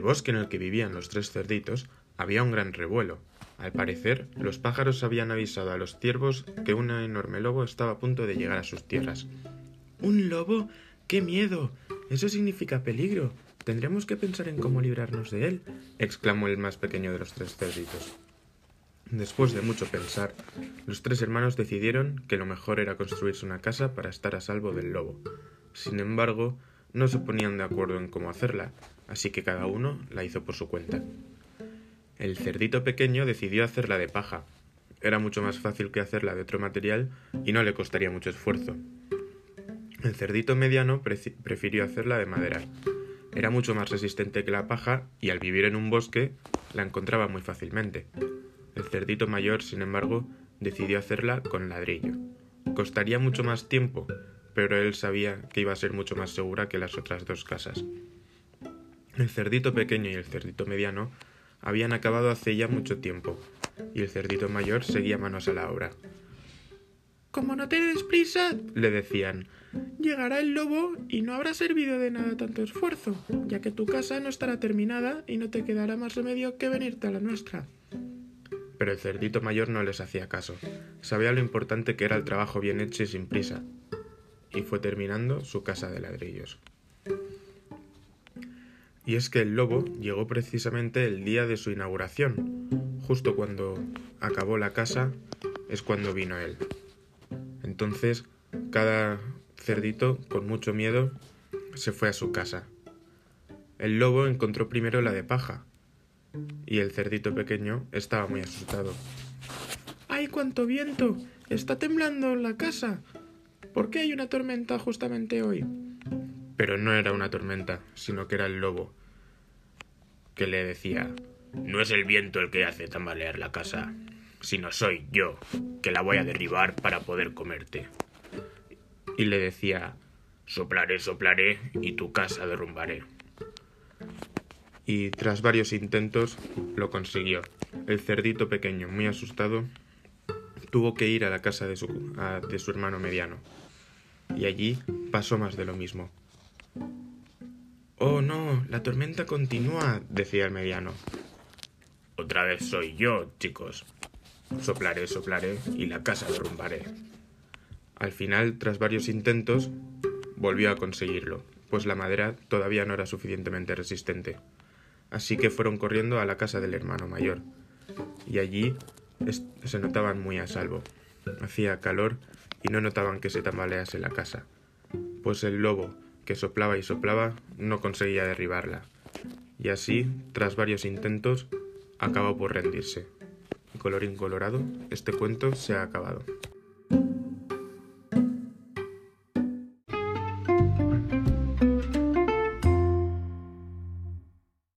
bosque en el que vivían los tres cerditos había un gran revuelo. Al parecer, los pájaros habían avisado a los ciervos que un enorme lobo estaba a punto de llegar a sus tierras. ¿Un lobo? ¡Qué miedo! Eso significa peligro. Tendremos que pensar en cómo librarnos de él, exclamó el más pequeño de los tres cerditos. Después de mucho pensar, los tres hermanos decidieron que lo mejor era construirse una casa para estar a salvo del lobo. Sin embargo, no se ponían de acuerdo en cómo hacerla, así que cada uno la hizo por su cuenta. El cerdito pequeño decidió hacerla de paja. Era mucho más fácil que hacerla de otro material y no le costaría mucho esfuerzo. El cerdito mediano prefirió hacerla de madera. Era mucho más resistente que la paja y al vivir en un bosque la encontraba muy fácilmente. El cerdito mayor, sin embargo, decidió hacerla con ladrillo. Costaría mucho más tiempo, pero él sabía que iba a ser mucho más segura que las otras dos casas. El cerdito pequeño y el cerdito mediano habían acabado hace ya mucho tiempo, y el cerdito mayor seguía manos a la obra. Como no te des prisa, le decían, llegará el lobo y no habrá servido de nada tanto esfuerzo, ya que tu casa no estará terminada y no te quedará más remedio que venirte a la nuestra. Pero el cerdito mayor no les hacía caso. Sabía lo importante que era el trabajo bien hecho y sin prisa, y fue terminando su casa de ladrillos. Y es que el lobo llegó precisamente el día de su inauguración. Justo cuando acabó la casa es cuando vino él. Entonces, cada cerdito, con mucho miedo, se fue a su casa. El lobo encontró primero la de paja, y el cerdito pequeño estaba muy asustado. ¡Ay, cuánto viento! Está temblando la casa. ¿Por qué hay una tormenta justamente hoy? Pero no era una tormenta, sino que era el lobo, que le decía No es el viento el que hace tambalear la casa, sino soy yo, que la voy a derribar para poder comerte. Y le decía Soplaré, soplaré, y tu casa derrumbaré. Y tras varios intentos lo consiguió. El cerdito pequeño, muy asustado, tuvo que ir a la casa de su, de su hermano mediano y allí pasó más de lo mismo. Oh, no, la tormenta continúa, decía el mediano. Otra vez soy yo, chicos. Soplaré, soplaré y la casa derrumbaré. Al final, tras varios intentos, volvió a conseguirlo, pues la madera todavía no era suficientemente resistente. Así que fueron corriendo a la casa del hermano mayor, y allí se notaban muy a salvo. Hacía calor y no notaban que se tambalease la casa, pues el lobo, que soplaba y soplaba, no conseguía derribarla, y así, tras varios intentos, acabó por rendirse. Colorín colorado, este cuento se ha acabado.